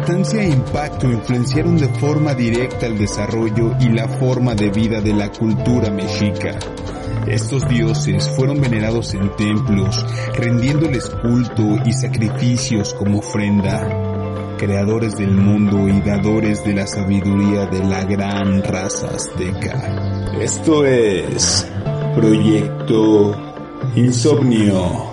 importancia e impacto influenciaron de forma directa el desarrollo y la forma de vida de la cultura mexica. Estos dioses fueron venerados en templos, rendiéndoles culto y sacrificios como ofrenda, creadores del mundo y dadores de la sabiduría de la gran raza azteca. Esto es Proyecto Insomnio.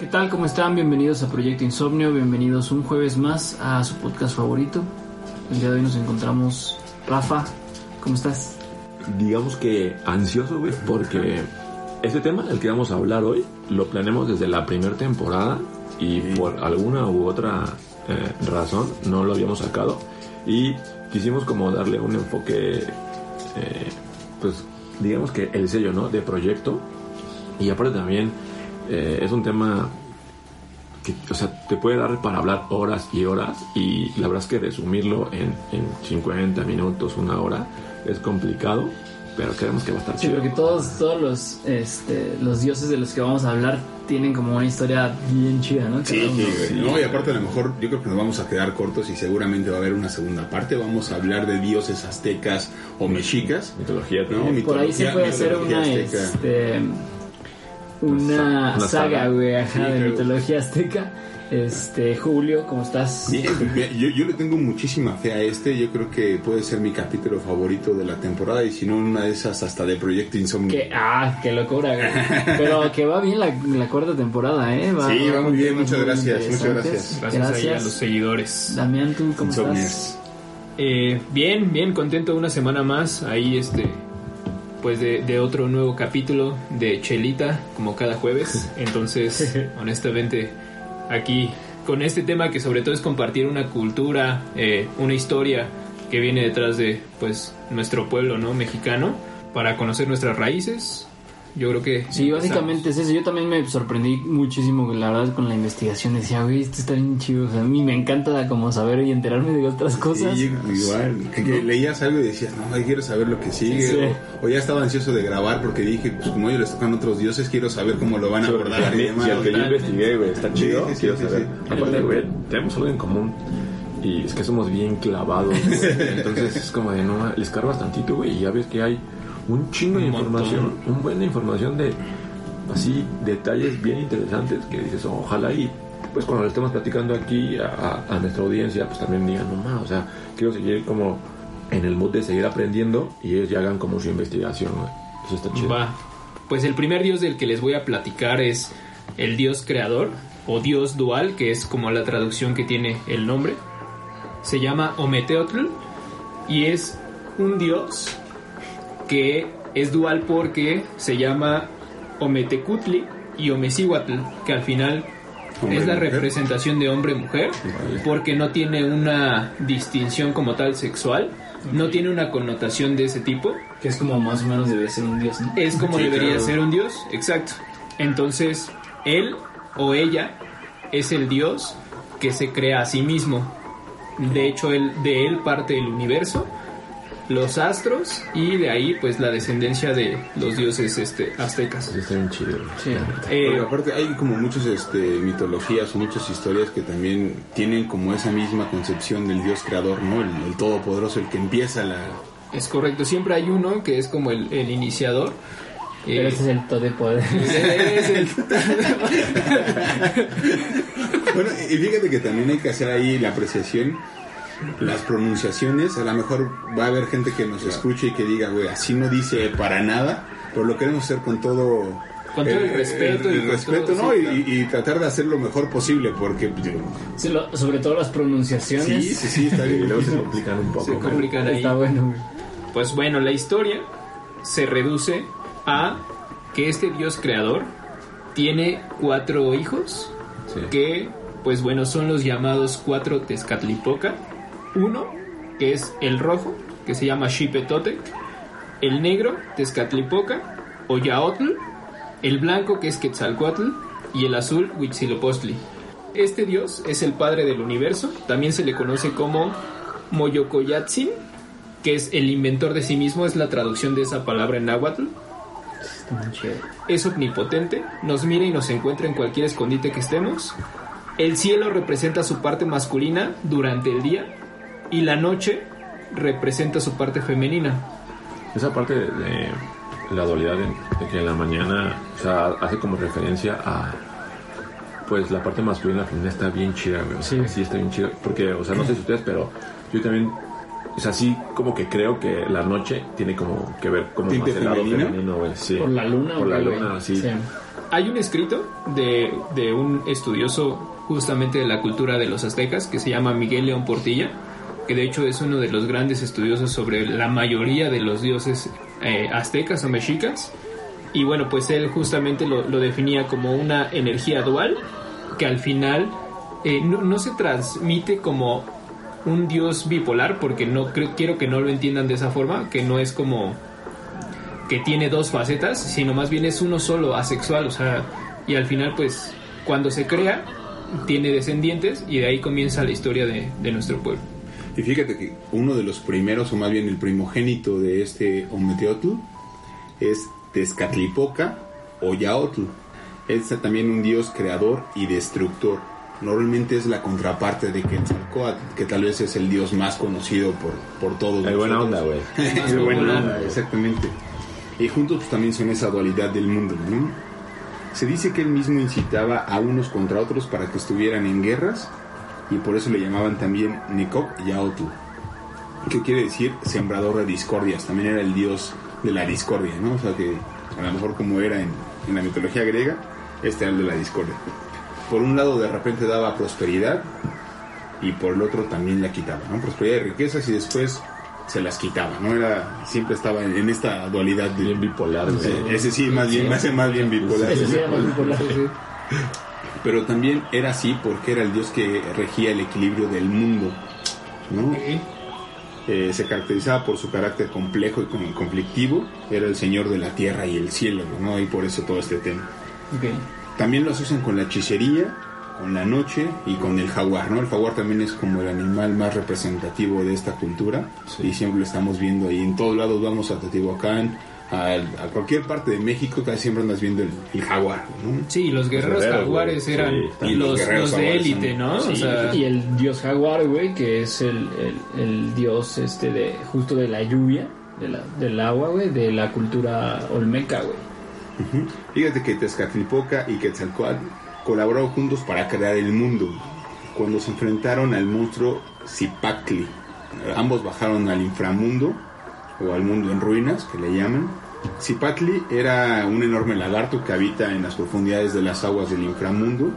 ¿Qué tal? ¿Cómo están? Bienvenidos a Proyecto Insomnio, bienvenidos un jueves más a su podcast favorito. El día de hoy nos encontramos Rafa, ¿cómo estás? digamos que ansioso, güey, porque este tema del que vamos a hablar hoy lo planeamos desde la primera temporada y por alguna u otra eh, razón no lo habíamos sacado y quisimos como darle un enfoque, eh, pues digamos que el sello, ¿no? De proyecto y aparte también eh, es un tema que, o sea, te puede dar para hablar horas y horas y la verdad es que resumirlo en, en 50 minutos, una hora, es complicado, pero creemos que va a estar Sí, chido. porque todos, todos los, este, los dioses de los que vamos a hablar tienen como una historia bien chida, ¿no? Sí, sí, güey. No, y aparte a lo mejor yo creo que nos vamos a quedar cortos y seguramente va a haber una segunda parte. Vamos a hablar de dioses aztecas o mexicas. Mitología ¿no? también. Por ahí se Mitología- puede hacer mitología una, este, una, Una saga, güey, ajá, Sí, de mitología azteca. Este, Julio, ¿cómo estás? Bien, yo, yo le tengo muchísima fe a este. Yo creo que puede ser mi capítulo favorito de la temporada y si no, una de esas hasta de Proyecto Insomnio. Que, ah, qué locura, güey. Pero que va bien la, la cuarta temporada, ¿eh? Sí, va muy bien, muchas muy gracias, muchas gracias. Gracias, ahí a los seguidores. Damián, ¿tú cómo Insomniers. estás? Eh, bien, bien, contento una semana más. Ahí, este, pues de, de otro nuevo capítulo de Chelita, como cada jueves. Entonces, honestamente, aquí con este tema que sobre todo es compartir una cultura, eh, una historia que viene detrás de, pues, nuestro pueblo, ¿no? Mexicano, para conocer nuestras raíces. Yo creo que Sí, básicamente es eso. Yo también me sorprendí muchísimo, la verdad, con la investigación. Decía, güey, esto está bien chido. O sea, a mí me encanta como saber y enterarme de otras cosas. Sí, igual, que, que leías algo y decías, no, ay, quiero saber lo que sigue. Sí, sí. O, o ya estaba ansioso de grabar porque dije, pues como ellos les tocan otros dioses, quiero saber cómo lo van a Sí, abordar y y demás. al que yo investigué, güey, está chido, Sí, sí, quiero sí, saber. sí. Aparte, güey, tenemos algo en común. Y es que somos bien clavados. güey. Entonces es como de no, les cargas tantito, güey, y ya ves que hay un chingo de montón. información, un buen de información de así detalles bien interesantes que dices, "Oh, ojalá y pues cuando lo estemos platicando aquí a, a- a nuestra audiencia, pues también digan, no más, o sea, quiero seguir como en el mood de seguir aprendiendo y ellos ya hagan como su investigación, güey. Eso está chido. Va. Pues el primer dios del que les voy a platicar es el dios creador o dios dual, que es como la traducción que tiene el nombre. Se llama Ometeotl y es un dios que es dual porque se llama Ometecutli y Omecihuatl, que al final Hombre, es la mujer. representación de hombre-mujer, porque no tiene una distinción como tal sexual, no tiene una connotación de ese tipo, Que es como más o menos debe ser un dios, ¿no? es como Sí, debería claro. ser un dios, exacto. Entonces, él o ella es el dios que se crea a sí mismo. De hecho, él, de él parte el universo, los astros y de ahí pues la descendencia de los dioses este, aztecas. Está bien chido. Sí. Eh, aparte hay como muchas este, mitologías muchas historias que también tienen como esa misma concepción del dios creador, ¿no? El, el todopoderoso, el que empieza la... es correcto, siempre hay uno que es como el, el iniciador. Pero Eh, ese es el todo de poder. es el- Bueno, y fíjate que también hay que hacer ahí la apreciación las pronunciaciones, a lo mejor va a haber gente que nos escuche y que diga, güey, así no dice para nada, pero lo queremos hacer con todo Con todo el respeto el, y respeto, todo, ¿no? sí, Y- y, y tratar de hacer lo mejor posible, porque pues, digo, Sí, lo- sobre todo las pronunciaciones. sí, sí, sí, está Y bien. luego se complican un poco. Se complican ahí. Está bueno. Pues bueno, la historia se reduce a que este dios creador tiene cuatro hijos Sí. que, pues bueno, son los llamados cuatro Tezcatlipoca. Uno, que es el rojo, que se llama Xipetotec. El negro, Tezcatlipoca, o Yaotl. El blanco, que es Quetzalcoatl. Y el azul, Huitzilopochtli. Este dios es el padre del universo. También se le conoce como Moyocoyatzin, que es el inventor de sí mismo, es la traducción de esa palabra en náhuatl. Es omnipotente, nos mira y nos encuentra en cualquier escondite que estemos. El cielo representa su parte masculina durante el día y la noche representa su parte femenina. Esa parte de, la dualidad de, de que en la mañana, o sea, hace como referencia a pues la parte masculina y la femenina está bien chida, güey. O sea, Sí. sí está bien chida. Porque, o sea, no sé si ustedes, pero yo también, es así como que creo que la noche tiene como que ver como ¿Tinte más el lado femenino? güey. Sí. Por la luna, Por la güey, luna, güey. sí. Hay un escrito de, de un estudioso justamente de la cultura de los aztecas que se llama Miguel León Portilla, que de hecho es uno de los grandes estudiosos sobre la mayoría de los dioses eh, aztecas o mexicas. Y bueno, pues él justamente lo, definía como una energía dual que al final eh, no, se transmite como un dios bipolar, porque no creo, quiero que no lo entiendan de esa forma, que no es como que tiene dos facetas, sino más bien es uno solo, asexual, o sea, y al final pues cuando se crea tiene descendientes y de ahí comienza la historia de nuestro pueblo. Y fíjate que uno de los primeros, o más bien el primogénito de este Ometeotl, es Tezcatlipoca o Yaotl. Es también un dios creador y destructor. Normalmente es la contraparte de Quetzalcóatl, que tal vez es el dios más conocido por, por todos. Hay buena onda, güey. Es buena onda, exactamente. Y juntos pues, también son esa dualidad del mundo, ¿no? Se dice que él mismo incitaba a unos contra otros para que estuvieran en guerras y por eso le llamaban también Nekok Yaotl, que quiere decir sembrador de discordias. También era el dios de la discordia, ¿no? O sea que a lo mejor como era en, en la mitología griega, este era el de la discordia. Por un lado de repente daba prosperidad y por el otro también la quitaba, ¿no? Prosperidad y riquezas y después se las quitaba, ¿no? Era, siempre estaba en, en esta dualidad de, Bien bipolar. Sí, ese sí, más bien, hace más bien bipolar. Sí más bipolar. Pero también era así porque era el dios que regía el equilibrio del mundo, ¿no? Eh, se caracterizaba por su carácter complejo y con- conflictivo, era el señor de la tierra y el cielo, ¿no? Y por eso todo este tema. También lo asocian con la hechicería, con la noche y con el jaguar, ¿no? El jaguar también es como el animal más representativo de esta cultura y siempre lo estamos viendo ahí. En todos lados vamos a Teotihuacán, a, a cualquier parte de México, casi siempre andas viendo el, el jaguar, ¿no? Sí, los guerreros guerreros, jaguares güey. eran Sí, y los los, guerreros los de élite, son- ¿no? sí, o sea, Y el dios jaguar, güey, que es el, el, el dios este de justo de la lluvia, de la, del agua, güey, de la cultura olmeca, güey. Fíjate que Tezcatlipoca y Quetzalcoatl colaboraron juntos para crear el mundo. Cuando se enfrentaron al monstruo Zipacli, ambos bajaron al inframundo o al mundo en ruinas, que le llaman. Zipacli era un enorme lagarto que habita en las profundidades de las aguas del inframundo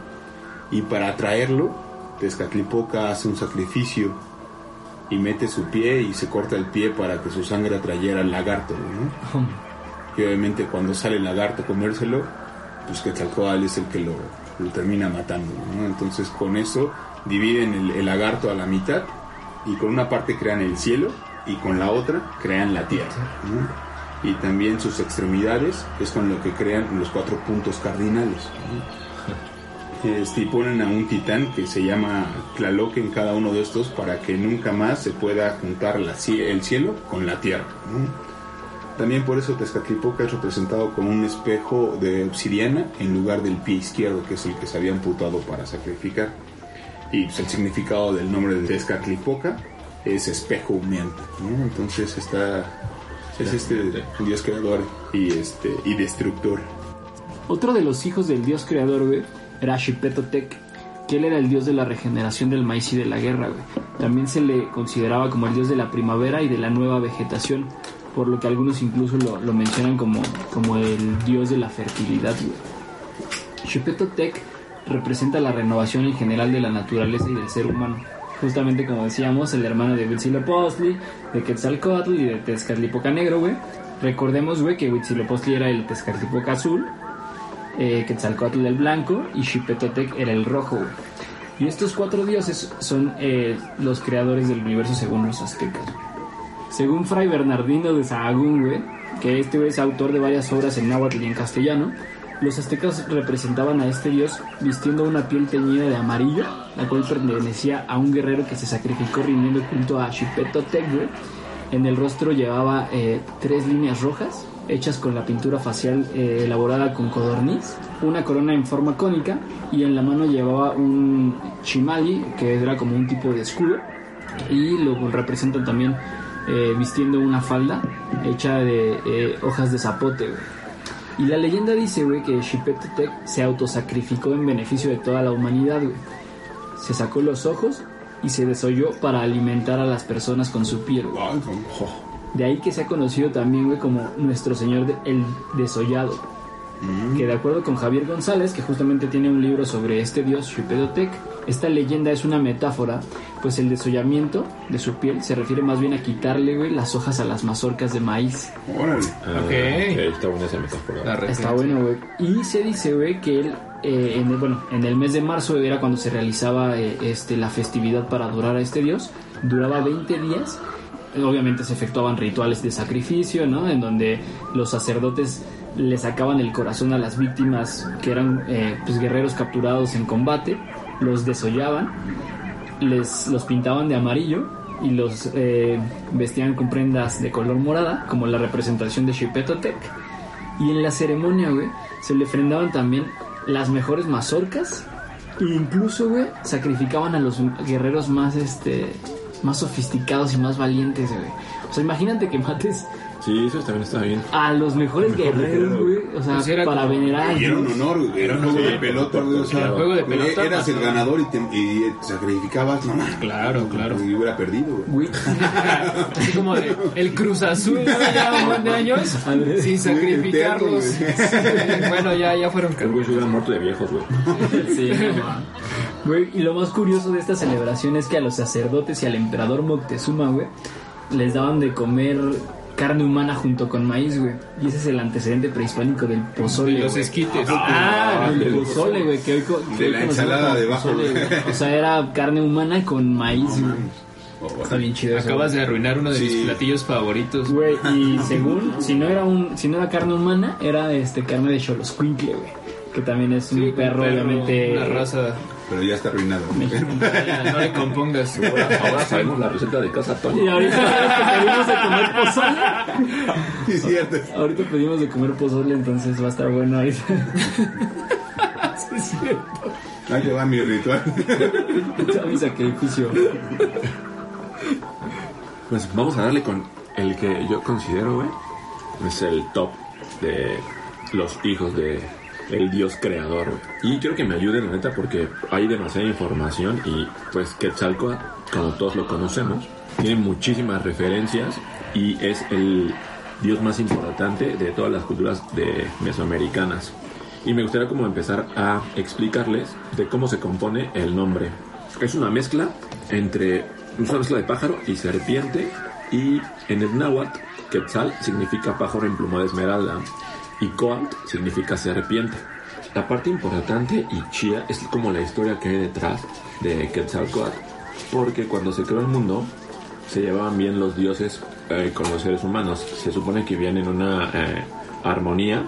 y para atraerlo, Tezcatlipoca hace un sacrificio y mete su pie y se corta el pie para que su sangre atrayera al lagarto, ¿no? Y obviamente cuando sale el lagarto a comérselo, pues Quetzalcóatl es el que lo, lo termina matando, ¿no? Entonces con eso dividen el, el lagarto a la mitad y con una parte crean el cielo y con la otra crean la tierra, ¿no? Y también sus extremidades es con lo que crean los cuatro puntos cardinales. Este, y ponen a un titán que se llama Tlaloc en cada uno de estos para que nunca más se pueda juntar la el cielo con la tierra. También por eso Tezcatlipoca es representado con un espejo de obsidiana en lugar del pie izquierdo, que es el que se había amputado para sacrificar. Y pues, el significado del nombre de Tezcatlipoca es espejo humeante. ¿no? Entonces está es este dios creador y este y destructor. Otro de los hijos del dios creador, güey, era Xipetotec, que él era el dios de la regeneración del maíz y de la guerra, güey. también se le consideraba como el dios de la primavera y de la nueva vegetación, por lo que algunos incluso lo, lo mencionan como, como el dios de la fertilidad. Tec representa la renovación en general de la naturaleza y del ser humano. Justamente como decíamos, el hermano de Huitzilopochtli, de Quetzalcoatl y de Tezcatlipoca Negro, güey. Recordemos, güey, que Huitzilopochtli era el Tezcatlipoca azul, eh, Quetzalcoatl el blanco y Xipetotec era el rojo, Y estos cuatro dioses son eh, los creadores del universo según los aztecas. Según Fray Bernardino de Sahagún, güey, que este es autor de varias obras en náhuatl y en castellano, los aztecas representaban a este dios vistiendo una piel teñida de amarillo, la cual pertenecía a un guerrero que se sacrificó rindiendo culto a Xipetotec, En el rostro llevaba eh, tres líneas rojas, hechas con la pintura facial eh, elaborada con codorniz, una corona en forma cónica y en la mano llevaba un chimali, que era como un tipo de escudo, y lo representan también eh, vistiendo una falda hecha de hojas de zapote. Y la leyenda dice, güey, que Xipetotec se autosacrificó en beneficio de toda la humanidad, güey. Se sacó los ojos y se desolló para alimentar a las personas con su piel, De ahí que se ha conocido también, güey, como nuestro señor el desollado. Mm. Que de acuerdo con Javier González, que justamente tiene un libro sobre este dios Xipetotec, esta leyenda es una metáfora, pues el desollamiento de su piel se refiere más bien a quitarle, güey, las hojas a las mazorcas de maíz. Órale. Ah, ok. Está buena esa metáfora. Está bueno, güey. Y se dice, güey, que él, eh, en el, bueno, en el mes de marzo era cuando se realizaba eh, este, la festividad para adorar a este dios. Duraba 20 días obviamente se efectuaban rituales de sacrificio, ¿no? En donde los sacerdotes le sacaban el corazón a las víctimas que eran eh, pues, guerreros capturados en combate los desollaban, les los pintaban de amarillo y los eh, vestían con prendas de color morada, como la representación de Xipetotec. Y en la ceremonia, güey, se le ofrendaban también las mejores mazorcas. E incluso, güey, sacrificaban a los guerreros más, este, más sofisticados y más valientes, güey. O sea, imagínate que mates Sí, eso también está bien. A los mejores guerreros, güey. O sea, pues para venerar. Y era un honor, güey. Era un juego de pelota, güey. O sea, juego de pelota. Eras el ganador y, te, y sacrificabas, no Claro, claro. Y hubiera perdido, güey. Así como de, el Cruz Azul, ya un buen de años, sin sacrificarlos. bueno, ya, ya fueron El güey se hubieran muerto de viejos, güey. Sí, Güey, y lo más curioso de esta celebración es que a los sacerdotes y al emperador Moctezuma, güey, les daban de comer carne humana junto con maíz, güey. Y ese es el antecedente prehispánico del pozole. Y los esquites. Ah, el pozole, güey. Que hoy, de la ensalada de bajo. o sea, era carne humana con maíz, güey. Oh, Está bien chido. Acabas de arruinar uno de mis platillos favoritos. Güey, y según, si no era un, si no era carne humana, era este carne de choloscuincle, güey. Que también es un perro, obviamente. Una raza pero ya está arruinado. no le compongas. Ahora, sabemos la receta de casa Tony. Y ahorita pedimos de comer pozole. Sí, cierto. Ahorita pedimos de comer pozole, entonces va a estar bueno ahorita. Sí, es cierto. Ahí va mi ritual. Está mi sacrificio. Pues vamos a darle con el que yo considero, güey, es el top de los hijos de el dios creador. Y quiero que me ayuden, la neta, porque hay demasiada información y pues Quetzalcoatl, como todos lo conocemos, tiene muchísimas referencias y es el dios más importante de todas las culturas de mesoamericanas. Y me gustaría como empezar a explicarles de cómo se compone el nombre. Es una mezcla entre una mezcla de pájaro y serpiente y en el náhuatl Quetzal significa pájaro en pluma de esmeralda y Coat significa serpiente. La parte importante y chía es como la historia que hay detrás de Quetzalcoatl, porque cuando se creó el mundo se llevaban bien los dioses eh, con los seres humanos. Se supone que vivían en una eh, armonía,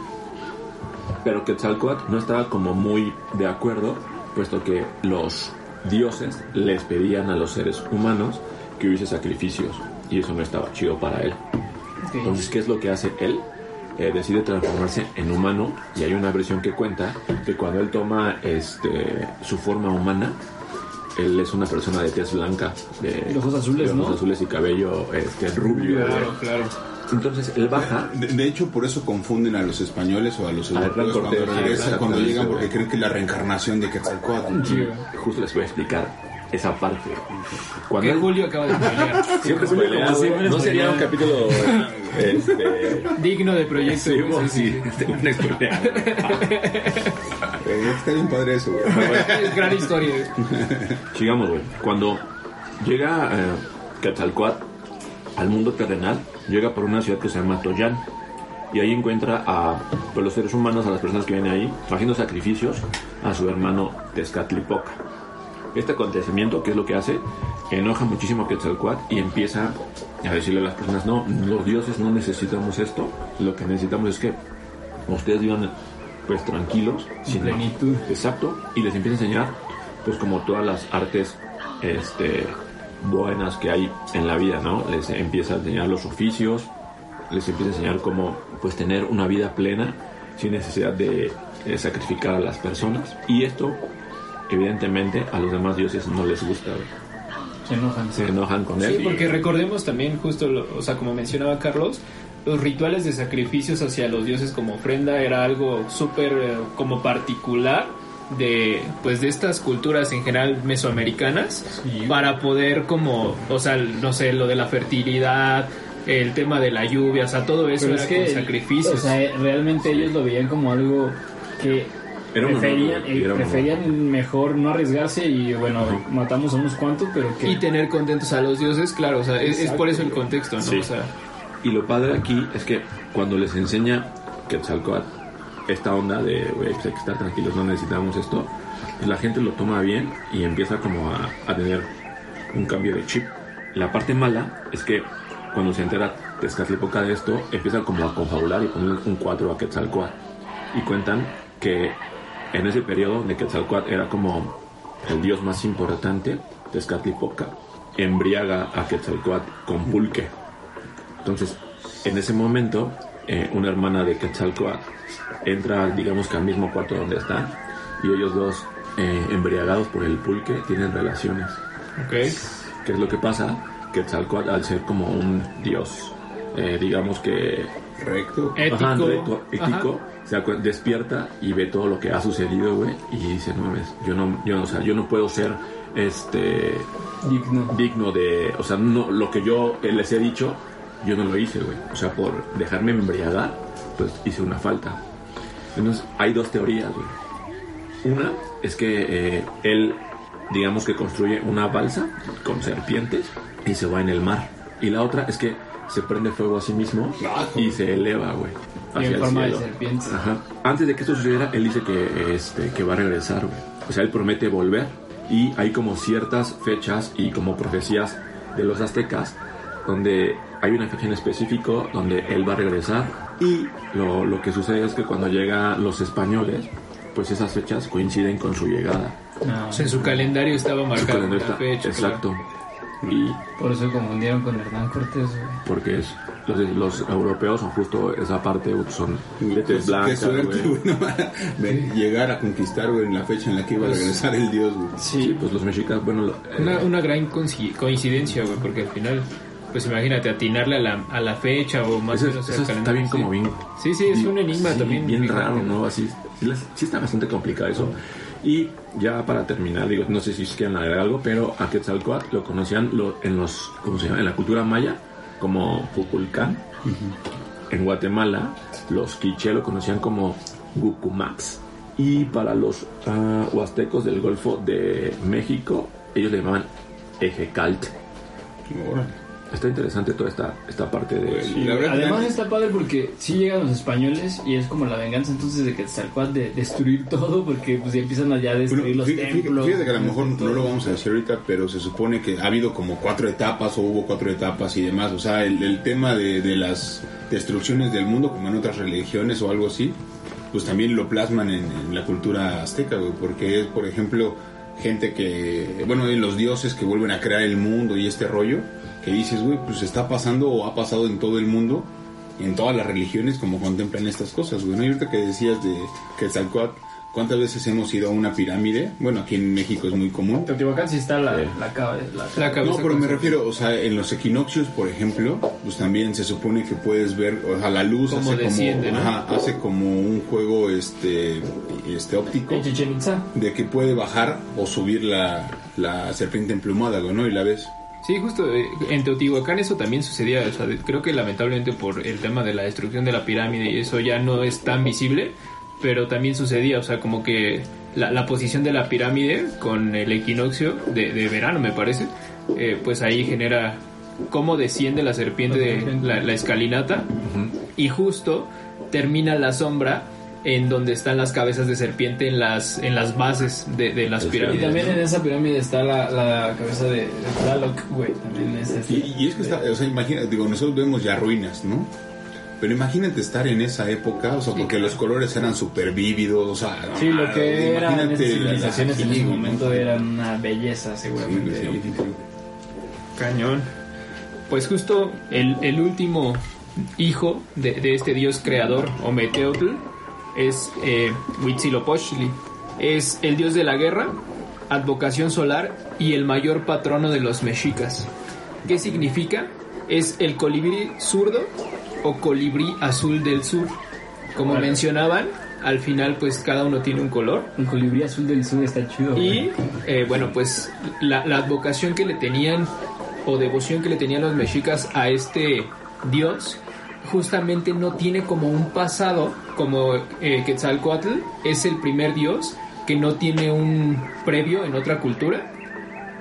pero Quetzalcoatl no estaba como muy de acuerdo, puesto que los dioses les pedían a los seres humanos que hubiese sacrificios y eso no estaba chido para él. Entonces, ¿qué es lo que hace él? Eh, decide transformarse en humano y hay una versión que cuenta que cuando él toma este, su forma humana, él es una persona de tez blanca, de, ojos azules, ojos azules y cabello este, rubio. Claro, claro. Entonces él baja. De, hecho, por eso confunden a los españoles o a los europeos cuando, cuando llegan porque creen que la reencarnación de Quetzalcóatl. Justo les voy a explicar esa parte. Que Julio acaba de spoilear. Siempre como No sería un capítulo este, Digno de proyecto. Sí, sí, sí. Eh, está bien padre eso, güey. Es gran historia. Sigamos, güey. Cuando llega eh, Quetzalcóatl al mundo terrenal, llega por una ciudad que se llama Toyán. Y ahí encuentra a pues, los seres humanos, a las personas que vienen ahí, haciendo sacrificios a su hermano Tezcatlipoca. Este acontecimiento, que es lo que hace, enoja muchísimo a Quetzalcóatl y empieza a decirle a las personas, no, los dioses no necesitamos esto, lo que necesitamos es que ustedes vivan pues tranquilos, sin plenitud. Exacto, y les empieza a enseñar pues como todas las artes este buenas que hay en la vida, ¿no? Les empieza a enseñar los oficios, les empieza a enseñar cómo pues tener una vida plena sin necesidad de, eh, sacrificar a las personas y esto evidentemente a los demás dioses no les gusta. Se enojan. se enojan con él. Sí, porque recordemos también, justo, lo- o sea, como mencionaba Carlos, los rituales de sacrificios hacia los dioses como ofrenda era algo súper eh, como particular de pues de estas culturas en general mesoamericanas Sí. para poder como o sea no sé lo de la fertilidad el tema de la lluvia o sea todo eso Pero era es que, con sacrificios o sea, eh, realmente ellos lo veían como algo que Honor, preferían, eh, preferían mejor no arriesgarse y bueno, matamos a unos cuantos, pero que y tener contentos a los dioses claro o sea es, es por eso el contexto no Sí. o sea Y lo padre aquí es que cuando les enseña Quetzalcóatl esta onda de, güey, pues hay que estar tranquilos, no necesitamos esto, pues la gente lo toma bien y empieza como a, a tener un cambio de chip. La parte mala es que cuando se entera Tezcatlipoca de esto, empiezan como a confabular y poner un 4 a Quetzalcóatl. Y cuentan que en ese periodo donde Quetzalcóatl era como el dios más importante, Tezcatlipoca embriaga a Quetzalcóatl con pulque. Entonces, en ese momento, eh, una hermana de Quetzalcóatl entra, digamos que al mismo cuarto donde están, y ellos dos, eh, embriagados por el pulque, tienen relaciones. ok ¿Qué es lo que pasa? Quetzalcóatl, al ser como un dios, eh, digamos que Recto. ético Ajá, recto, ético, despierta y ve todo lo que ha sucedido, güey, y dice, no mames, yo no, yo, no- o sea, yo no puedo ser, este, digno. digno de, o sea, no, lo que yo les he dicho, yo no lo hice, güey. O sea, por dejarme embriagar, pues hice una falta. Entonces, hay dos teorías, güey. Una es que eh, él, digamos que construye una balsa con serpientes y se va en el mar. Y la otra es que se prende fuego a sí mismo y se eleva, güey. Y hacia en el forma de cielo. serpiente. Ajá. Antes de que esto sucediera, él dice que, este, que va a regresar, güey. O sea, él promete volver. Y hay como ciertas fechas y como profecías de los aztecas donde hay una fecha en específico donde él va a regresar. Y lo, lo que sucede es que cuando llegan los españoles, pues esas fechas coinciden con su llegada. No, O sea, en su calendario estaba Su marcada calendario está- fecha. exacto. Y por eso confundieron con Hernán Cortés, güey. porque es, los, los europeos son justo esa parte, son de tez Qué blanca, suerte, güey. güey, no, de llegar a conquistar, güey, en la fecha en la que iba a regresar el dios, güey. Sí, pues los mexicanos, bueno, lo- eh, Una, una gran coinci- coincidencia, güey, porque al final, pues imagínate, atinarle a la, a la fecha o más Eso, o menos está calendario, bien sí. como bien. Sí, sí, es un enigma sí, también. Bien raro, ¿no? Así, sí, sí está bastante complicado eso. Y ya para terminar, digo, no sé si quieren agregar algo, pero a Quetzalcóatl lo conocían en los, ¿cómo se llama? En la cultura maya como Puculcán. En Guatemala, los quiché lo conocían como Gucumax. Y para los ah, huastecos del Golfo de México, ellos le llamaban Ejecalt. Está interesante toda esta, esta parte de... Pues Sí, la verdad, Además la- está padre porque sí llegan los españoles y es como la venganza entonces de Quetzalcóatl de destruir todo porque pues ya empiezan allá a Bueno, destruir los fí- fí- templos. Fíjate que a lo mejor no lo vamos a decir ahorita, pero se supone que ha habido como cuatro etapas o hubo cuatro etapas y demás. O sea, el, el tema de, de las destrucciones del mundo, como en otras religiones o algo así, pues también lo plasman en, en la cultura azteca, güey, porque es, por ejemplo, gente que, bueno, en los dioses que vuelven a crear el mundo y este rollo, que dices, güey, pues está pasando o ha pasado en todo el mundo, en todas las religiones, como contemplan estas cosas, güey. ¿no? Y que decías de Quetzalcóatl, ¿cuántas veces hemos ido a una pirámide? Bueno, aquí en México es muy común. En Teotihuacán sí está la, Sí. la cabeza. La, La cabeza No, pero me refiero, o sea, en los equinoccios, por ejemplo, pues también se supone que puedes ver, o sea, la luz Cómo hace desciende, como, ¿no? ajá, hace como un juego, este, este óptico, En Chichen Itza. de que puede bajar o subir la, la serpiente emplumada, ¿no? Y la ves. Sí, justo eh, en Teotihuacán eso también sucedía. O sea, creo que lamentablemente por el tema de la destrucción de la pirámide y eso ya no es tan visible, pero también sucedía. O sea, como que la, la posición de la pirámide con el equinoccio de, de verano, me parece, eh, pues ahí genera cómo desciende la serpiente de la, la escalinata y justo termina la sombra en donde están las cabezas de serpiente en las en las bases de, de las Y Y pirámides. también en esa pirámide está la, la cabeza de, de Tlaloc, güey. También es así. Y, y es que está, o sea, imagina, digo, nosotros vemos ya ruinas, ¿no? Pero imagínate estar en esa época, o sea, porque los colores eran súper vívidos, o sea, Sí, lo ah, que eran imagínate esas la- civilizaciones en ese ¿no? momento eran una belleza, Sí, seguramente. sí, sí, sí. Cañón. Pues justo el, el último hijo de, de este dios creador, Ometeotl, es eh, Huitzilopochtli. Es el dios de la guerra, advocación solar y el mayor patrono de los mexicas. ¿Qué significa? Es el colibrí zurdo o colibrí azul del sur. Como mencionaban, al final pues cada uno tiene un color. El colibrí azul del sur está chido. Y eh, bueno, pues la, la advocación que le tenían o devoción que le tenían los mexicas a este dios justamente no tiene como un pasado como eh, Quetzalcoatl es el primer dios que no tiene un previo en otra cultura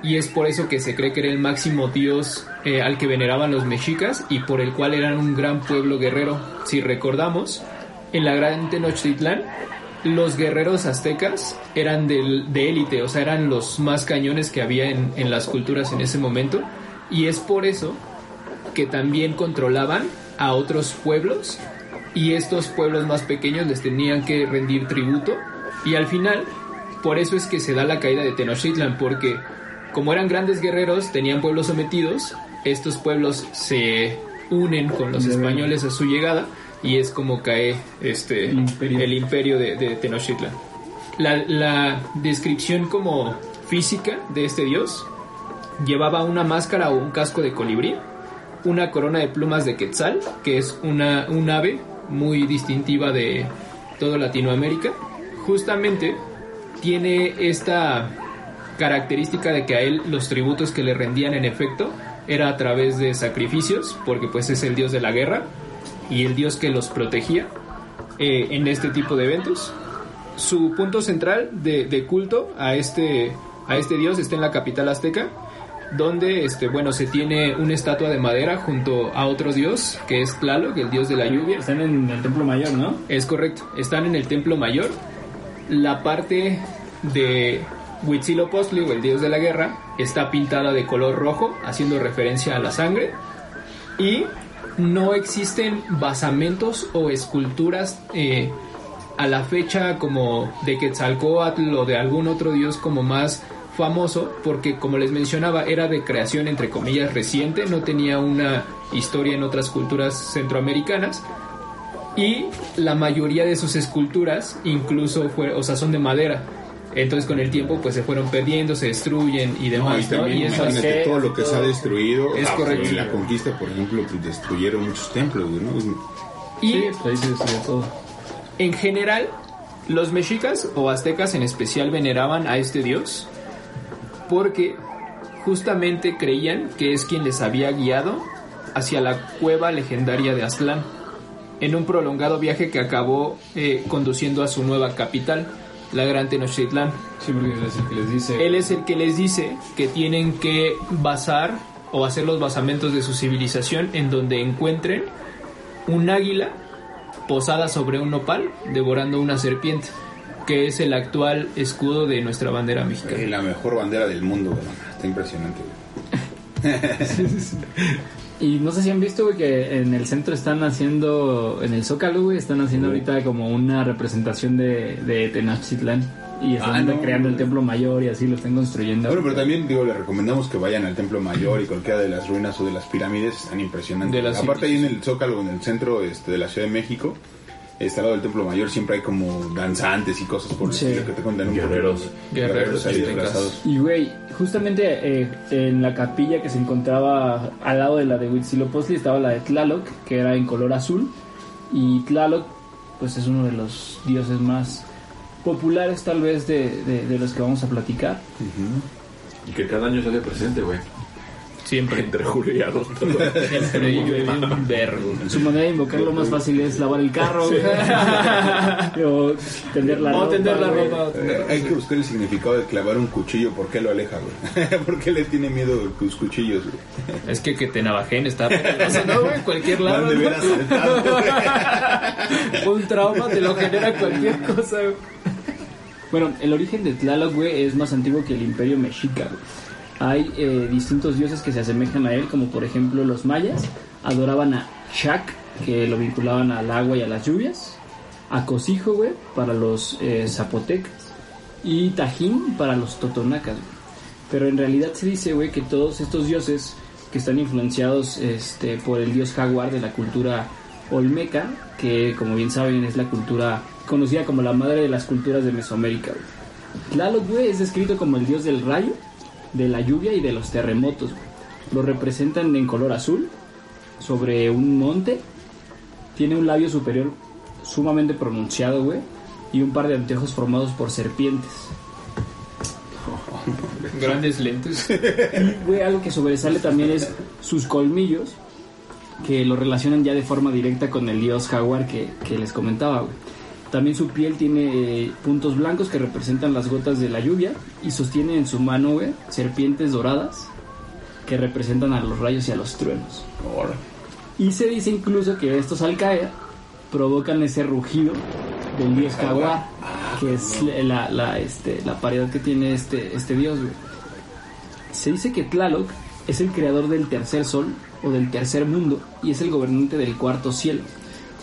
y es por eso que se cree que era el máximo dios eh, al que veneraban los mexicas y por el cual eran un gran pueblo guerrero. Si recordamos, en la gran Tenochtitlán, los guerreros aztecas eran de élite, o sea, eran los más cañones que había en, en las culturas en ese momento y es por eso que también controlaban a otros pueblos y estos pueblos más pequeños les tenían que rendir tributo y al final por eso es que se da la caída de Tenochtitlan porque como eran grandes guerreros tenían pueblos sometidos estos pueblos se unen con los españoles a su llegada y es como cae este El imperio. el imperio de, de Tenochtitlan la, la descripción como física de este dios llevaba una máscara o un casco de colibrí, una corona de plumas de quetzal, que es una, un ave muy distintiva de toda Latinoamérica. Justamente tiene esta característica de que a él los tributos que le rendían en efecto era a través de sacrificios, porque pues es el dios de la guerra y el dios que los protegía eh, en este tipo de eventos. Su punto central de, de culto a este, a este dios está en la capital azteca, donde este, bueno, se tiene una estatua de madera junto a otro dios, que es Tlaloc, el dios de la lluvia. Están en el templo mayor, ¿no? Es correcto, están en el templo mayor. La parte de Huitzilopochtli, o el dios de la guerra, está pintada de color rojo, haciendo referencia a la sangre. Y no existen basamentos o esculturas eh, a la fecha como de Quetzalcoatl o de algún otro dios como más famoso, porque como les mencionaba, era de creación entre comillas reciente, no tenía una historia en otras culturas centroamericanas y la mayoría de sus esculturas incluso fue, o sea, son de madera. Entonces con el tiempo pues se fueron perdiendo, se destruyen y No, demás, y ¿no? también Y esas- imagínate que- todo lo que se ha destruido. Es Ah, correcto. En la conquista, por ejemplo, pues destruyeron muchos templos, ¿no? y Sí, pues ahí se destruyó todo. en general los mexicas o aztecas en especial veneraban a este dios porque justamente creían que es quien les había guiado hacia la cueva legendaria de Aztlán en un prolongado viaje que acabó eh, conduciendo a su nueva capital, la Gran Tenochtitlán. Sí, porque es el que les dice. Él es el que les dice que tienen que basar o hacer los basamentos de su civilización en donde encuentren un águila posada sobre un nopal devorando una serpiente, que es el actual escudo de nuestra bandera Es mexicana. la mejor bandera del mundo, güey. Está impresionante, güey. Y no sé si han visto, güey, que en el centro están haciendo, en el Zócalo, güey, están haciendo ahorita como una representación de, de Tenochtitlán. Y están Ah, no. creando el templo mayor y así lo están construyendo. Bueno, pero también digo, les recomendamos que vayan al Templo Mayor y cualquiera de las ruinas o de las pirámides están impresionantes. De las Aparte ahí en el Zócalo, en el centro este, de la Ciudad de México, este al lado del Templo Mayor siempre hay como danzantes y cosas por Sí. que te cuentan un Guerreros. Guerreros disfrazados. Y, güey, justamente eh, en la capilla que se encontraba al lado de la de Huitzilopochtli estaba la de Tlaloc, que era en color azul. Y Tlaloc, pues es uno de los dioses más populares tal vez de, de- de los que vamos a platicar. Y que cada año sale presente, güey. Siempre. Entre julio y agosto. Siempre llueve un vergo. Su manera de invocarlo más fácil es lavar el carro, güey. o tender la O ropa. tender la güey. ropa. Eh, hay que buscar el significado de clavar un cuchillo. ¿Por qué lo aleja, güey? ¿Por qué le tiene miedo los cuchillos, güey? Es que que te navajen está ¿no, güey? Cualquier lado. Un trauma te lo genera cualquier cosa, güey. Bueno, el origen de Tlaloc, güey, es más antiguo que el imperio mexica, güey. Hay eh, distintos dioses que se asemejan a él, como por ejemplo los mayas adoraban a Shak, que lo vinculaban al agua y a las lluvias, a Cosijo, güey, para los eh, zapotecas, y Tajín para los totonacas. Pero en realidad se dice, güey, que todos estos dioses que están influenciados este, por el dios jaguar de la cultura olmeca, que como bien saben es la cultura conocida como la madre de las culturas de Mesoamérica. güey. Tlaloc, güey, es descrito como el dios del rayo, de la lluvia y de los terremotos. Lo representan en color azul, sobre un monte. Tiene un labio superior sumamente pronunciado, güey, y un par de anteojos formados por serpientes. Grandes lentes. Y, güey, algo que sobresale también es sus colmillos, que lo relacionan ya de forma directa con el dios jaguar que, que les comentaba, güey. También su piel tiene eh, puntos blancos que representan las gotas de la lluvia y sostiene en su mano, güey, serpientes doradas que representan a los rayos y a los truenos. Y se dice incluso que estos al caer provocan ese rugido del dios jaguar, que es la, la, este, la paridad que tiene este, este dios, güey. Se dice que Tlaloc es el creador del tercer sol o del tercer mundo y es el gobernante del cuarto cielo.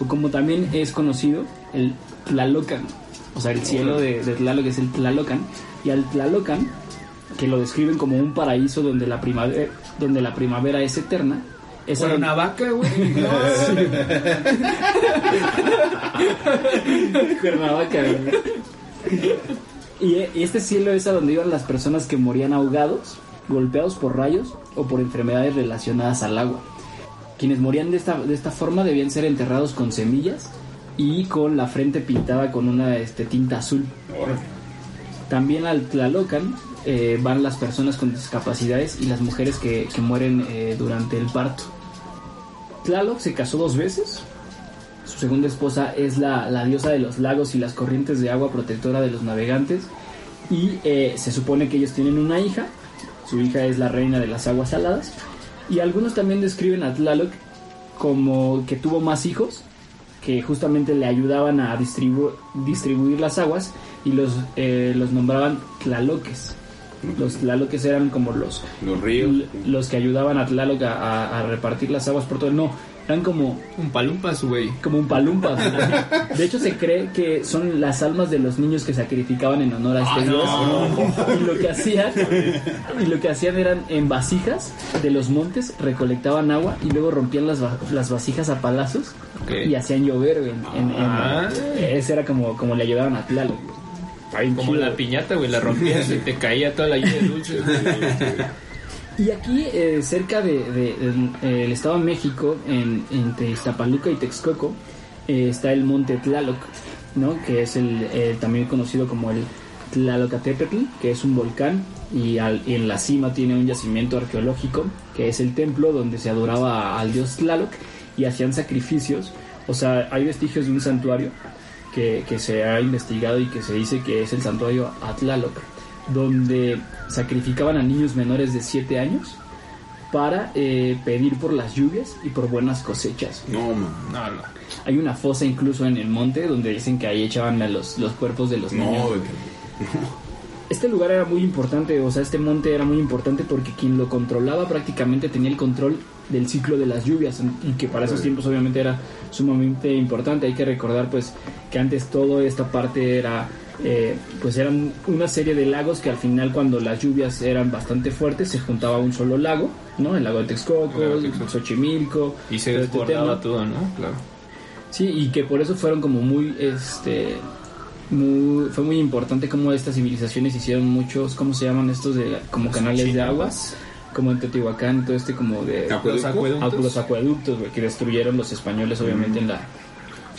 O como también es conocido, el Tlalocan. O sea, el cielo de, de Tlaloc es el Tlalocan. Y al Tlalocan, que lo describen como un paraíso donde la primavera, donde la primavera es eterna, es donde- una vaca, güey. Cuernavaca, güey. Eh, y este cielo es a donde iban las personas que morían ahogados, golpeados por rayos o por enfermedades relacionadas al agua. Quienes morían de esta, de esta forma debían ser enterrados con semillas y con la frente pintada con una este, tinta azul. También al Tlalocan eh, van las personas con discapacidades y las mujeres que, que mueren eh, durante el parto. Tlaloc se casó dos veces. Su segunda esposa es la, la diosa de los lagos y las corrientes de agua protectora de los navegantes. Y eh, se supone que ellos tienen una hija. Su hija es la reina de las aguas saladas. Y algunos también describen a Tlaloc como que tuvo más hijos que justamente le ayudaban a distribu- distribuir las aguas y los, eh, los nombraban Tlaloques. Los Tlaloques eran como los, Los ríos. los que ayudaban a Tlaloc a, a- a repartir las aguas por todo. No, eran como, Un palumpas, güey. como un palumpa. De hecho, se cree que son las almas de los niños que sacrificaban en honor a este dios. Y lo que hacían, y lo que hacían eran en vasijas de los montes recolectaban agua y luego rompían las, las vasijas a palazos y hacían llover. güey, Ah. ese era como, como le ayudaban a Tlaloc. Como chido. la piñata, güey. La rompías y te caía toda la lluvia de dulces. güey. Y aquí, eh, cerca del de, eh, Estado de México, en, entre Iztapaluca y Texcoco, eh, está el monte Tlaloc, ¿no? Que es el eh, también conocido como el Tlalocatepetl, que es un volcán y, al- en la cima tiene un yacimiento arqueológico, que es el templo donde se adoraba al dios Tlaloc y hacían sacrificios. O sea, hay vestigios de un santuario que, que se ha investigado y que se dice que es el santuario a Tlaloc, donde sacrificaban a niños menores de 7 años para eh, pedir por las lluvias y por buenas cosechas. No, man. No, no. Hay una fosa incluso en el monte donde dicen que ahí echaban a los, los cuerpos de los niños. No. Este lugar era muy importante, o sea, este monte era muy importante porque quien lo controlaba prácticamente tenía el control del ciclo de las lluvias y que para esos tiempos obviamente era sumamente importante. Hay que recordar pues que antes toda esta parte era eh, pues eran una serie de lagos que al final cuando las lluvias eran bastante fuertes se juntaba a un solo lago, ¿no? El lago de Texcoco, de Texcoco. Xochimilco, Y se este desbordaba todo, ¿no? Claro. Sí, y que por eso fueron como muy, este, muy, fue muy importante como estas civilizaciones hicieron muchos, ¿cómo se llaman estos de, como canales de aguas? Como en Teotihuacán, todo este como de Acueducto. Los acueductos. los acueductos, que destruyeron los españoles obviamente en la,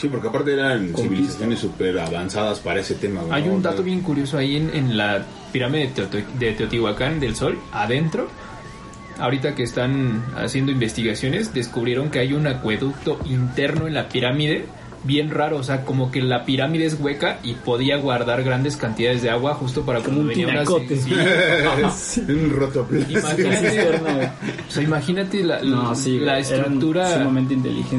Sí, porque aparte eran civilizaciones súper avanzadas para ese tema. Hay un dato bien curioso ahí en, en la pirámide de Teotihuacán del Sol, adentro. Ahorita que están haciendo investigaciones, descubrieron que hay un acueducto interno en la pirámide bien raro, o sea, como que la pirámide es hueca y podía guardar grandes cantidades de agua justo para cuando un tinacote. sí. Un rotoplas. Imagínate, o sea, imagínate la, No, sí, la estructura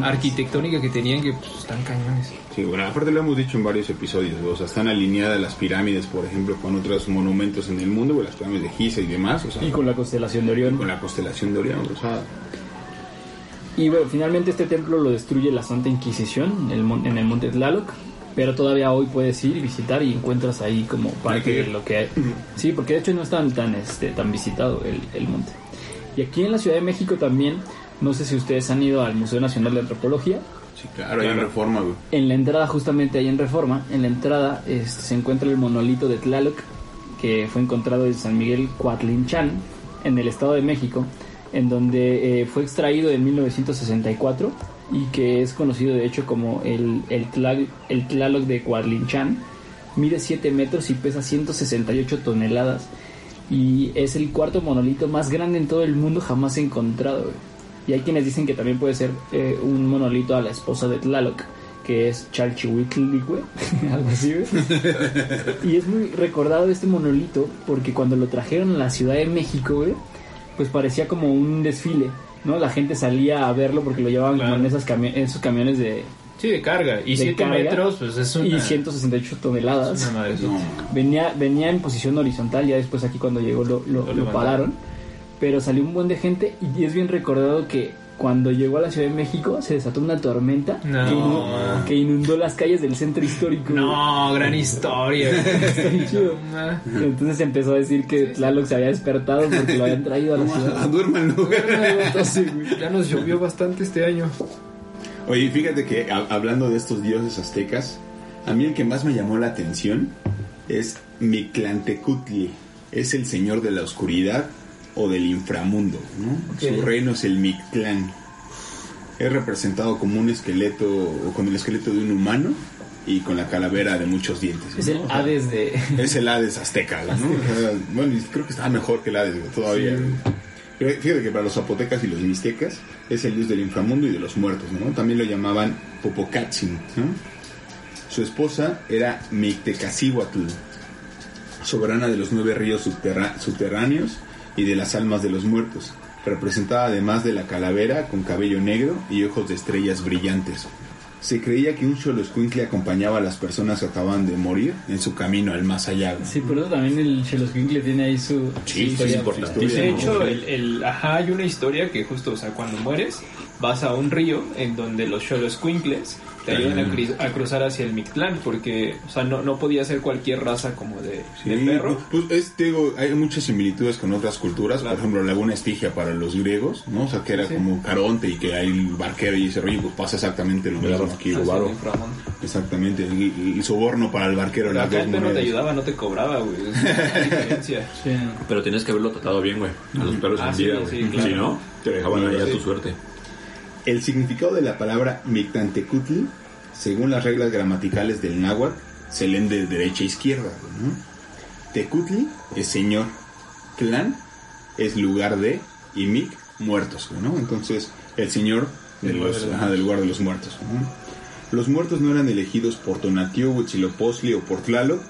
arquitectónica que tenían que pues, están cañones. Sí, bueno, aparte lo hemos dicho en varios episodios, o sea, están alineadas las pirámides, por ejemplo, con otros monumentos en el mundo, las pirámides de Giza y demás, o sea, Y con la constelación de Orión. con la constelación de Orión, o sea, Y bueno, finalmente este templo lo destruye la Santa Inquisición en el, mon- en el monte Tlaloc. Pero todavía hoy puedes ir y visitar y encuentras ahí como parte de lo que hay. Sí, porque de hecho no es tan, tan, este, tan visitado el, el monte. Y aquí en la Ciudad de México también, no sé si ustedes han ido al Museo Nacional de Antropología. sí, claro, hay una reforma, güey. En la entrada, justamente ahí en Reforma, en la entrada este, se encuentra el monolito de Tlaloc, que fue encontrado en San Miguel Coatlinchan, en el Estado de México, en donde eh, fue extraído en 1964 y que es conocido de hecho como el, el, Tla- el Tlaloc de Coatlinchan. Mide 7 metros y pesa 168 toneladas. Y es el cuarto monolito más grande en todo el mundo jamás encontrado. Y hay quienes dicen que también puede ser eh, un monolito a la esposa de Tlaloc, que es Chalchihuitlicue, algo así. y es muy recordado este monolito porque cuando lo trajeron a la Ciudad de México, güey, pues parecía como un desfile, ¿no? La gente salía a verlo porque lo llevaban como Claro. en, esas cami- en esos camiones de... Sí, de carga. Y De 7 carga. metros, pues es una, Y 168 toneladas. una madre. No, Venía, venía en posición horizontal, ya después aquí cuando llegó lo, lo- Lo pararon. Pero salió un buen de gente y es bien recordado que cuando llegó a la Ciudad de México se desató una tormenta No. que, inu- que inundó las calles del centro histórico. No, gran historia. Entonces empezó a decir que Tlaloc se había despertado porque lo habían traído a la ciudad. duerman, ¿no? ya nos llovió bastante este año. Oye, fíjate que a- hablando de estos dioses aztecas, a mí el que más me llamó la atención es Mictlantecutli. Es el señor de la oscuridad o del inframundo, ¿no? Su reino es el Mictlán. Es representado como un esqueleto, o con el esqueleto de un humano y con la calavera de muchos dientes. ¿no? Es el Hades de... es el Hades azteca, ¿no? O sea, bueno, creo que estaba mejor que el Hades todavía. Pero Fíjate que para los zapotecas y los mixtecas es el dios del inframundo y de los muertos, ¿no? También lo llamaban Popocatzin, ¿no? Su esposa era Mictecacihuatl, soberana de los nueve ríos subterráneos y de las almas de los muertos, representada además de la calavera con cabello negro y ojos de estrellas brillantes. Se creía que un Xoloscuincle acompañaba a las personas que acababan de morir en su camino al más allá. Sí, por eso también el Xoloscuincle tiene ahí su, su Sí, sí, historia. importante. De hecho, el, el- ajá, hay una historia que justo, o sea, cuando mueres, vas a un río en donde los Xoloscuincles te ayudan a, cri- a cruzar hacia el Mictlán, porque, o sea, no, no podía ser cualquier raza como de, Sí, de perro. Pues, es, te digo, hay muchas similitudes con otras culturas. Claro. Por ejemplo, la Laguna Estigia para los griegos, ¿no? O sea, que era Sí. como Caronte y que hay un barquero y ese rollo, pues pasa exactamente lo mismo aquí. El inframundo. Exactamente. Y, y soborno para el barquero. Pero acá el perro te ayudaba, no te cobraba, güey. Es una diferencia. Sí. Pero tienes que haberlo tratado bien, güey. A los perros Ah, en sí, vida, güey. claro. Si no, te dejaban ahí a tu suerte. El significado de la palabra Mictantecutli, según las reglas gramaticales del náhuatl, se leen de derecha a izquierda. ¿no? Tecutli es señor, Tlán es lugar de y Mic muertos, ¿no? Entonces, el señor de Del lugar los, de los ajá, del lugar de los muertos. ¿no? Los muertos no eran elegidos por Tonatiuh, Huitzilopochtli o por Tlaloc,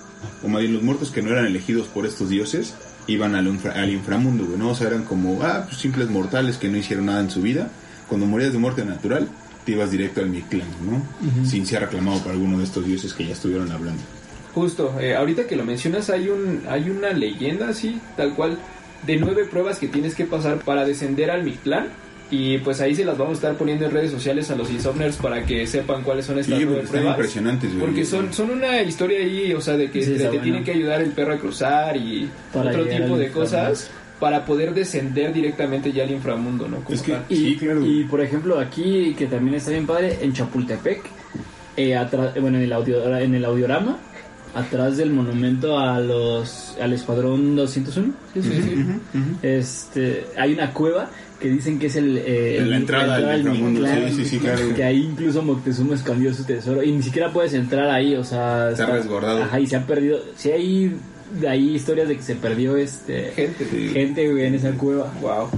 o más bien los muertos que no eran elegidos por estos dioses iban al, infra- al inframundo, ¿no? O sea, eran como, ah, pues, simples mortales que no hicieron nada en su vida. Cuando morías de muerte natural, te ibas directo al Mictlán, ¿no? Sin ser reclamado por alguno de estos dioses que ya estuvieron hablando. Justo, eh, ahorita que lo mencionas hay un hay una leyenda así, tal cual, de nueve pruebas que tienes que pasar para descender al Mictlán. Y pues ahí se las vamos a estar poniendo en redes sociales a los insomners para que sepan cuáles son estas Sí, nueve pruebas. impresionantes, güey. Porque son, son una historia ahí, o sea, de que Sí, te, bueno. que ayudar el perro a cruzar y Para otro tipo de cosas para poder descender directamente ya al inframundo, ¿no? Como Es que- tal. Y, Sí, claro. y por ejemplo, aquí, que también está bien padre, en Chapultepec, eh, atra- bueno, en el, audio, en el audiorama, atrás del monumento a los al escuadrón 201. ¿sí? Sí, sí. Este, hay una cueva que dicen que es el, eh, el- La entrada al inframundo, sí, sí, sí, claro. Que ahí incluso Moctezuma escondió su tesoro y ni siquiera puedes entrar ahí, o sea, Está resguardado. Ajá, y se ha perdido. Si hay de ahí historias de que se perdió este Gente. gente güey, en esa cueva. Wow.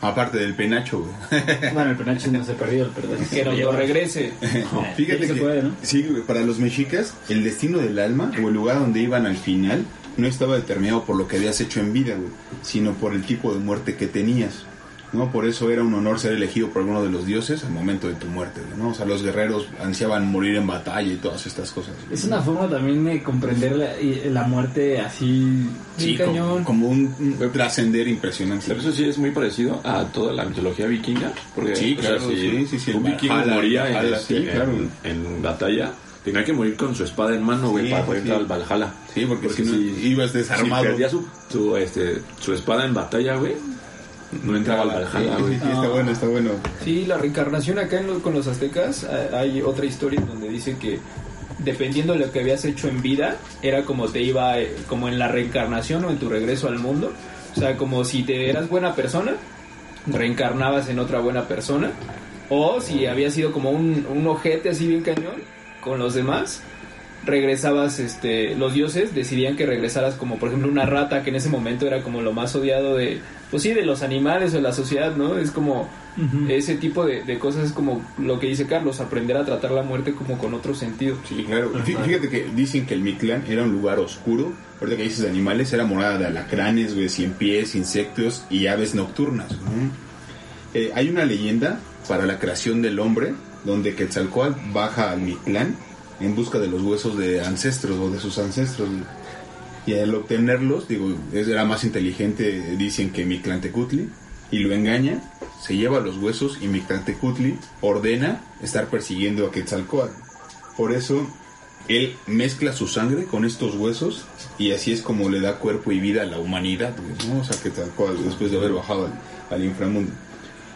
Aparte del penacho, güey. Bueno, el penacho no se perdió, el perdón. Que nos lo regrese. Fíjate que puede, ¿no? sí, güey, para los mexicas, el destino del alma o el lugar donde iban al final no estaba determinado por lo que habías hecho en vida, güey, sino por el tipo de muerte que tenías. ¿No? Por eso era un honor ser elegido por alguno de los dioses al momento de tu muerte, ¿no? O sea, los guerreros ansiaban morir en batalla y todas estas cosas. güey. Es una forma también de comprender la, la muerte así. Sí, bien cañón. como, como un, un trascender impresionante. Pero eso sí es muy parecido a toda la mitología vikinga. Porque, Sí, sea, claro, si sí, sí, sí, un vikingo moría en, este, sí, claro. en, en batalla, tenía que morir con su espada en mano, güey, Sí, para poder sí. entrar al Valhalla. Sí, porque, Porque si, no, si- ibas Si desarmado. perdía su, su, este, su espada en batalla, güey, no entraba al Valhalla, Sí, güey. sí, está bueno, está bueno. Sí, la reencarnación acá en los- con los aztecas, hay otra historia donde dice que dependiendo de lo que habías hecho en vida, era como te iba, eh, como en la reencarnación o en tu regreso al mundo. O sea, como si te eras buena persona, reencarnabas en otra buena persona. O si habías sido como un, un ojete así bien cañón con los demás, regresabas, este, los dioses decidían que regresaras como por ejemplo una rata que en ese momento era como lo más odiado de, pues sí, de los animales o de la sociedad, ¿no? Es como ese tipo de, de cosas es como lo que dice Carlos, aprender a tratar la muerte como con otro sentido. Sí, claro. Fí- Fíjate que dicen que el Mictlán era un lugar oscuro. Ahorita que dices de animales, era morada de alacranes, güey, cien pies, insectos y aves nocturnas. ¿no? Eh, hay una leyenda para la creación del hombre donde Quetzalcóatl baja al Mictlán en busca de los huesos de ancestros o de sus ancestros. Y al obtenerlos, digo, era más inteligente, dicen que Mictlantecutli, y lo engaña, se lleva los huesos y Mictlantecutli ordena estar persiguiendo a Quetzalcóatl. Por eso él mezcla su sangre con estos huesos y así es como le da cuerpo y vida a la humanidad, ¿no? O sea, Quetzalcóatl después de haber bajado al, al inframundo.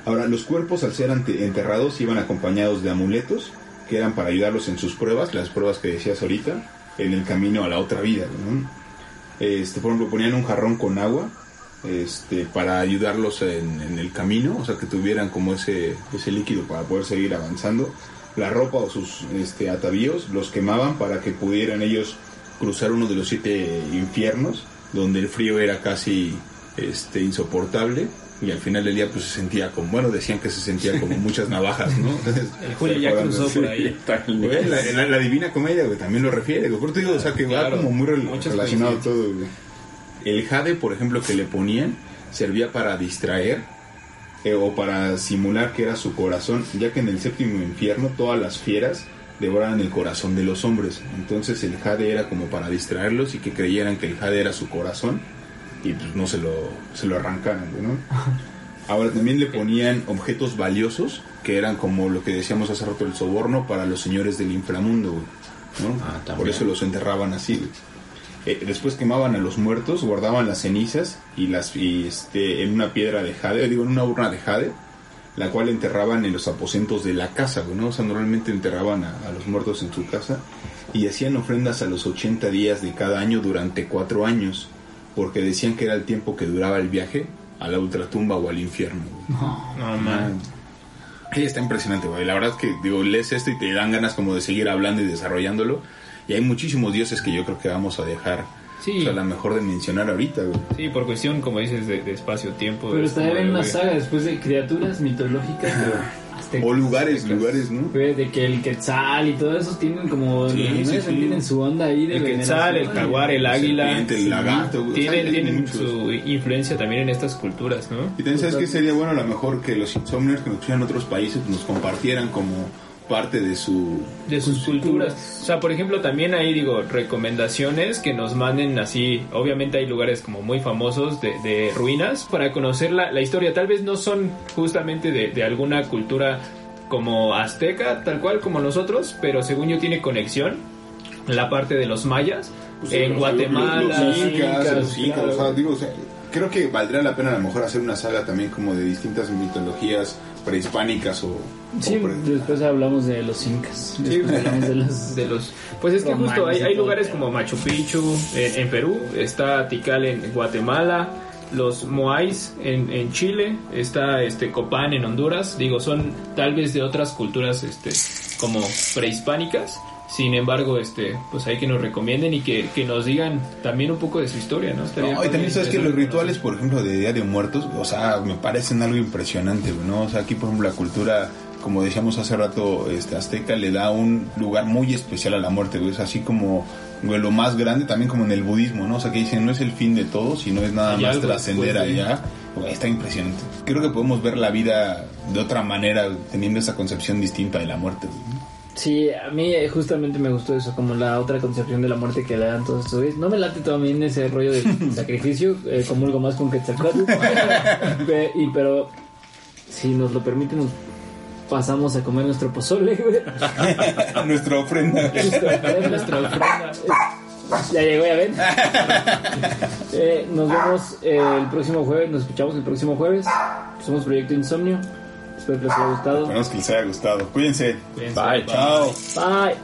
Ahora, los cuerpos al ser enterrados iban acompañados de amuletos que eran para ayudarlos en sus pruebas, las pruebas que decías ahorita, en el camino a la otra vida, ¿no? Este, por ejemplo, ponían un jarrón con agua este, para ayudarlos en, en el camino, o sea, que tuvieran como ese, ese líquido para poder seguir avanzando. La ropa o sus este, atavíos los quemaban para que pudieran ellos cruzar uno de los siete infiernos, donde el frío era casi este, insoportable. Y al final del día pues se sentía como, bueno, decían que se sentía como muchas navajas, ¿no? El Julio ya cruzó por ahí. Güey, la, la- la Divina Comedia, güey, también lo refiere, güey. Por te digo, o sea, que va como muy relacionado todo, güey. El jade, por ejemplo, que le ponían, servía para distraer eh, o para simular que era su corazón, ya que en el séptimo infierno todas las fieras devoraban el corazón de los hombres. Entonces el jade era como para distraerlos y que creyeran que el jade era su corazón y pues no se lo, se lo arrancaran, ¿no? Ahora también le ponían objetos valiosos que eran como lo que decíamos hace rato el soborno para los señores del inframundo, güey, ¿no? Ah. Por eso los enterraban así, güey. Eh, después quemaban a los muertos, guardaban las cenizas y las y este en una piedra de jade, digo en una urna de jade, la cual enterraban en los aposentos de la casa, güey, ¿no? O sea, normalmente enterraban a, a los muertos en su casa y hacían ofrendas a los 80 días de cada año durante cuatro años, porque decían que era el tiempo que duraba el viaje a la ultratumba o al infierno. güey. No, man. Sí, está impresionante, güey. La verdad es que, digo, lees esto y te dan ganas como de seguir hablando y desarrollándolo. Y hay muchísimos dioses que yo creo que vamos a dejar, Sí. o sea, la mejor de mencionar ahorita, güey. Sí, por cuestión, como dices, de, de espacio-tiempo. Pero es estaría como bien de, una saga después de criaturas mitológicas aztecas. O lugares, aztecas. lugares, ¿no? De que el quetzal y todo eso tienen como Sí, los animales sí, sí. tienen su onda ahí de El quetzal, el jaguar, el águila. serpiente, el lagarto, güey. O sea, Tienen, tienen su influencia también en estas culturas, ¿no? Y también sabes que sería bueno a lo mejor que los insomniers que nos escuchan en otros países nos compartieran como parte de su... de sus culturas. O sea, por ejemplo, también hay, digo, recomendaciones que nos manden así. Obviamente hay lugares como muy famosos de, de ruinas para conocer la, la historia. Tal vez no son justamente de, de alguna cultura como azteca, tal cual como nosotros, pero según yo tiene conexión la parte de los mayas. pues, en los- Guatemala, los incas, incas, los incas, claro. o sea, digo, o sea, creo que valdría la pena a lo mejor hacer una saga también como de distintas mitologías prehispánicas o... Sí, o pre- después hablamos de los incas. Después hablamos de los... de los pues es que justo hay, hay lugares como Machu Picchu en, en Perú está Tikal en Guatemala los Moais en, en Chile está este Copán en Honduras digo son tal vez de otras culturas este como prehispánicas sin embargo este pues hay que nos recomienden y que, que nos digan también un poco de su historia no Estaría No, y también sabes que los rituales, por ejemplo, de Día de Muertos, o sea, me parecen algo impresionante, ¿no? O sea, aquí, por ejemplo, la cultura, como decíamos hace rato, este azteca le da un lugar muy especial a la muerte, güey. Es así como güey, lo más grande, también como en el budismo, ¿no? O sea, que dicen, no es el fin de todo, sino es nada Hay más trascender allá. Güey, está impresionante. Creo que podemos ver la vida de otra manera, teniendo esa concepción distinta de la muerte, güey. Sí, a mí eh, justamente me gustó eso, como la otra concepción de la muerte que le dan todos estos güeyes. No me late también ese rollo del sacrificio, eh, comulgo más con Quetzalcóatl. Y, pero, si nos lo permiten, pasamos a comer nuestro pozole, güey. Nuestra ofrenda. Nuestra ofrenda. Ya llegó, ya ven. Eh, nos vemos eh, el próximo jueves, nos escuchamos el próximo jueves. Somos Proyecto Insomnio. Espero que les haya gustado. Esperamos que les haya gustado. Cuídense. Cuídense. Bye. Chao. Bye.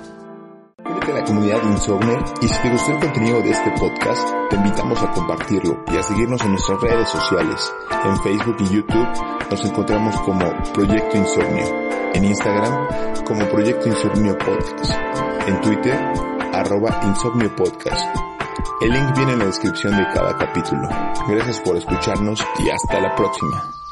Únete a la comunidad de Insomne y si te gustó el contenido de este podcast, te invitamos a compartirlo y a seguirnos en nuestras redes sociales. En Facebook y YouTube nos encontramos como Proyecto Insomnio. En Instagram como Proyecto Insomnio Podcast. En Twitter, arroba Insomnio Podcast. El link viene en la descripción de cada capítulo. Gracias por escucharnos y hasta la próxima.